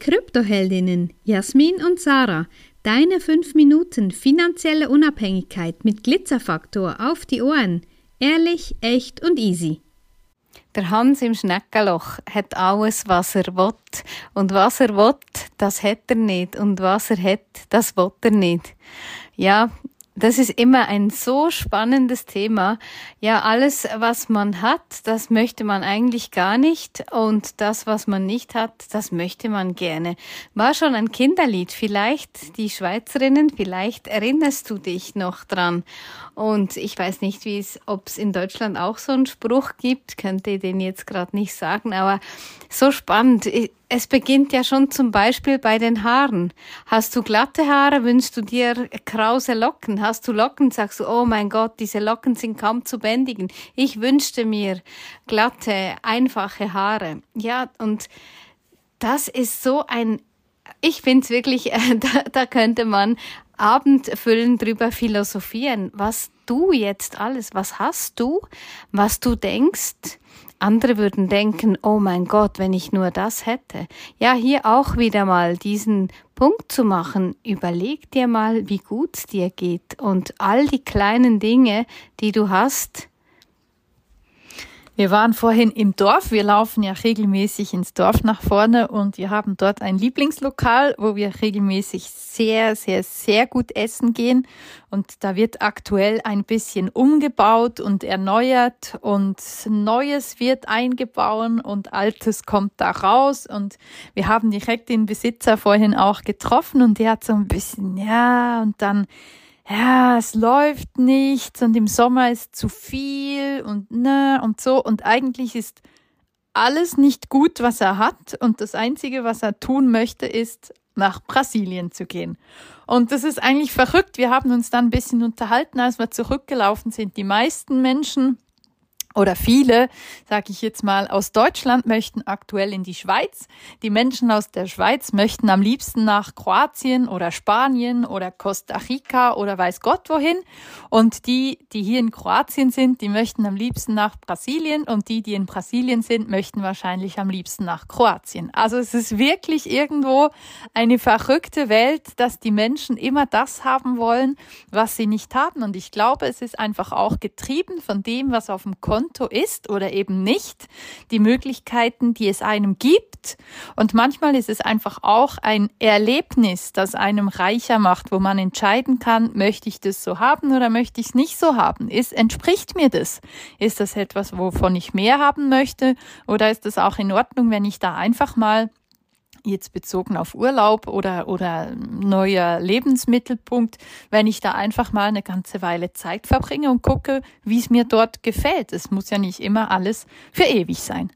Kryptoheldinnen Jasmin und Sarah. Deine 5 Minuten finanzielle Unabhängigkeit mit Glitzerfaktor auf die Ohren. Ehrlich, echt und easy. Der Hans im Schneckenloch hat alles, was er will. Und was er will, das hat er nicht. Und was er hat, das will er nicht. Ja, das ist immer ein so spannendes Thema. Ja, alles, was man hat, das möchte man eigentlich gar nicht. Und das, was man nicht hat, das möchte man gerne. War schon ein Kinderlied. Vielleicht die Schweizerinnen, vielleicht erinnerst du dich noch dran. Und ich weiß nicht, wie es, ob es in Deutschland auch so einen Spruch gibt, könnte ich den jetzt gerade nicht sagen, aber so spannend. Es beginnt ja schon zum Beispiel bei den Haaren. Hast du glatte Haare, wünschst du dir krause Locken. Hast du Locken, sagst du, oh mein Gott, diese Locken sind kaum zu bändigen. Ich wünschte mir glatte, einfache Haare. Ja, und das ist so ein ich finde es wirklich, da, da könnte man Abendfüllen drüber philosophieren, was du jetzt alles, was hast du, was du denkst. Andere würden denken, oh mein Gott, wenn ich nur das hätte. Ja, hier auch wieder mal diesen Punkt zu machen. Überleg dir mal, wie gut es dir geht und all die kleinen Dinge, die du hast, wir waren vorhin im Dorf. Wir laufen ja regelmäßig ins Dorf nach vorne und wir haben dort ein Lieblingslokal, wo wir regelmäßig sehr, sehr, sehr gut essen gehen. Und da wird aktuell ein bisschen umgebaut und erneuert und Neues wird eingebaut und Altes kommt da raus. Und wir haben direkt den Besitzer vorhin auch getroffen und der hat so ein bisschen, ja, und dann ja, es läuft nichts und im Sommer ist zu viel und ne und so und eigentlich ist alles nicht gut, was er hat und das einzige, was er tun möchte, ist nach Brasilien zu gehen. Und das ist eigentlich verrückt. Wir haben uns dann ein bisschen unterhalten, als wir zurückgelaufen sind. Die meisten Menschen oder viele, sage ich jetzt mal, aus Deutschland möchten aktuell in die Schweiz. Die Menschen aus der Schweiz möchten am liebsten nach Kroatien oder Spanien oder Costa Rica oder weiß Gott wohin. Und die, die hier in Kroatien sind, die möchten am liebsten nach Brasilien und die, die in Brasilien sind, möchten wahrscheinlich am liebsten nach Kroatien. Also es ist wirklich irgendwo eine verrückte Welt, dass die Menschen immer das haben wollen, was sie nicht haben. Und ich glaube, es ist einfach auch getrieben von dem, was auf dem Konto Konto ist oder eben nicht, die Möglichkeiten, die es einem gibt. Und manchmal ist es einfach auch ein Erlebnis, das einem reicher macht, wo man entscheiden kann, möchte ich das so haben oder möchte ich es nicht so haben? Ist, entspricht mir das? Ist das etwas, wovon ich mehr haben möchte? Oder ist es auch in Ordnung, wenn ich da einfach mal jetzt bezogen auf Urlaub oder, oder neuer Lebensmittelpunkt, wenn ich da einfach mal eine ganze Weile Zeit verbringe und gucke, wie es mir dort gefällt. Es muss ja nicht immer alles für ewig sein.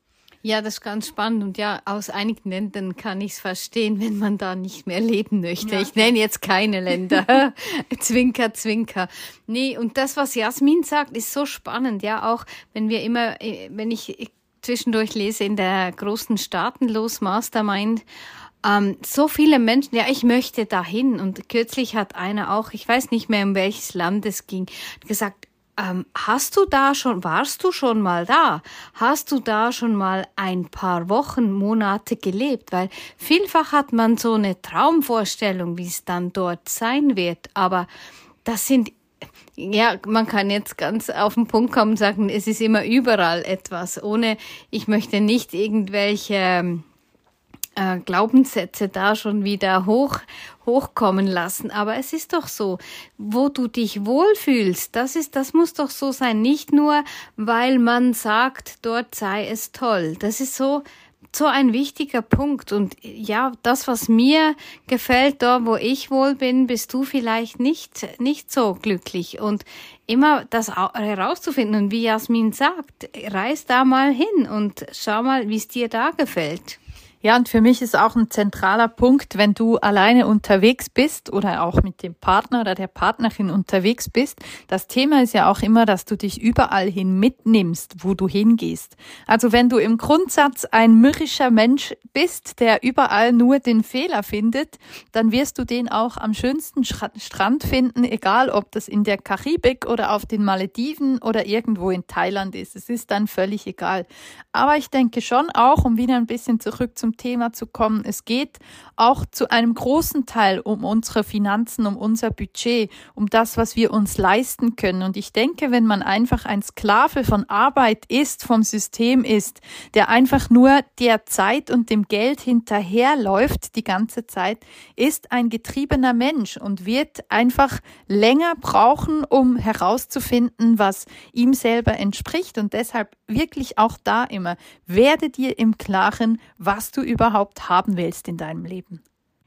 Ja, das ist ganz spannend. Und ja, aus einigen Ländern kann ich es verstehen, wenn man da nicht mehr leben möchte. Ja. Ich nenne jetzt keine Länder. zwinker, zwinker. Nee, und das, was Jasmin sagt, ist so spannend. Ja, auch wenn wir immer, äh, wenn ich zwischendurch lese in der großen Staatenlos Mastermind, ähm, so viele Menschen, ja, ich möchte dahin. Und kürzlich hat einer auch, ich weiß nicht mehr, um welches Land es ging, gesagt, ähm, hast du da schon, warst du schon mal da? Hast du da schon mal ein paar Wochen, Monate gelebt? Weil vielfach hat man so eine Traumvorstellung, wie es dann dort sein wird. Aber das sind ja, man kann jetzt ganz auf den Punkt kommen und sagen, es ist immer überall etwas, ohne, ich möchte nicht irgendwelche äh, Glaubenssätze da schon wieder hoch, hochkommen lassen. Aber es ist doch so, wo du dich wohlfühlst, das ist, das muss doch so sein. Nicht nur, weil man sagt, dort sei es toll. Das ist so, so ein wichtiger Punkt. Und ja, das, was mir gefällt, da wo ich wohl bin, bist du vielleicht nicht, nicht so glücklich. Und immer das herauszufinden. Und wie Jasmin sagt, reis da mal hin und schau mal, wie es dir da gefällt. Ja, und für mich ist auch ein zentraler Punkt, wenn du alleine unterwegs bist oder auch mit dem Partner oder der Partnerin unterwegs bist. Das Thema ist ja auch immer, dass du dich überall hin mitnimmst, wo du hingehst. Also wenn du im Grundsatz ein mürrischer Mensch bist, der überall nur den Fehler findet, dann wirst du den auch am schönsten Strand finden, egal ob das in der Karibik oder auf den Malediven oder irgendwo in Thailand ist. Es ist dann völlig egal. Aber ich denke schon auch, um wieder ein bisschen zurück zum Thema zu kommen. Es geht auch zu einem großen Teil um unsere Finanzen, um unser Budget, um das, was wir uns leisten können. Und ich denke, wenn man einfach ein Sklave von Arbeit ist, vom System ist, der einfach nur der Zeit und dem Geld hinterherläuft die ganze Zeit, ist ein getriebener Mensch und wird einfach länger brauchen, um herauszufinden, was ihm selber entspricht. Und deshalb wirklich auch da immer, werde dir im Klaren, was du überhaupt haben willst in deinem Leben.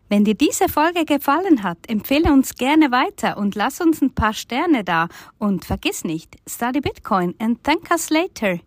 Wenn dir diese Folge gefallen hat, empfehle uns gerne weiter und lass uns ein paar Sterne da. Und vergiss nicht, study Bitcoin and thank us later.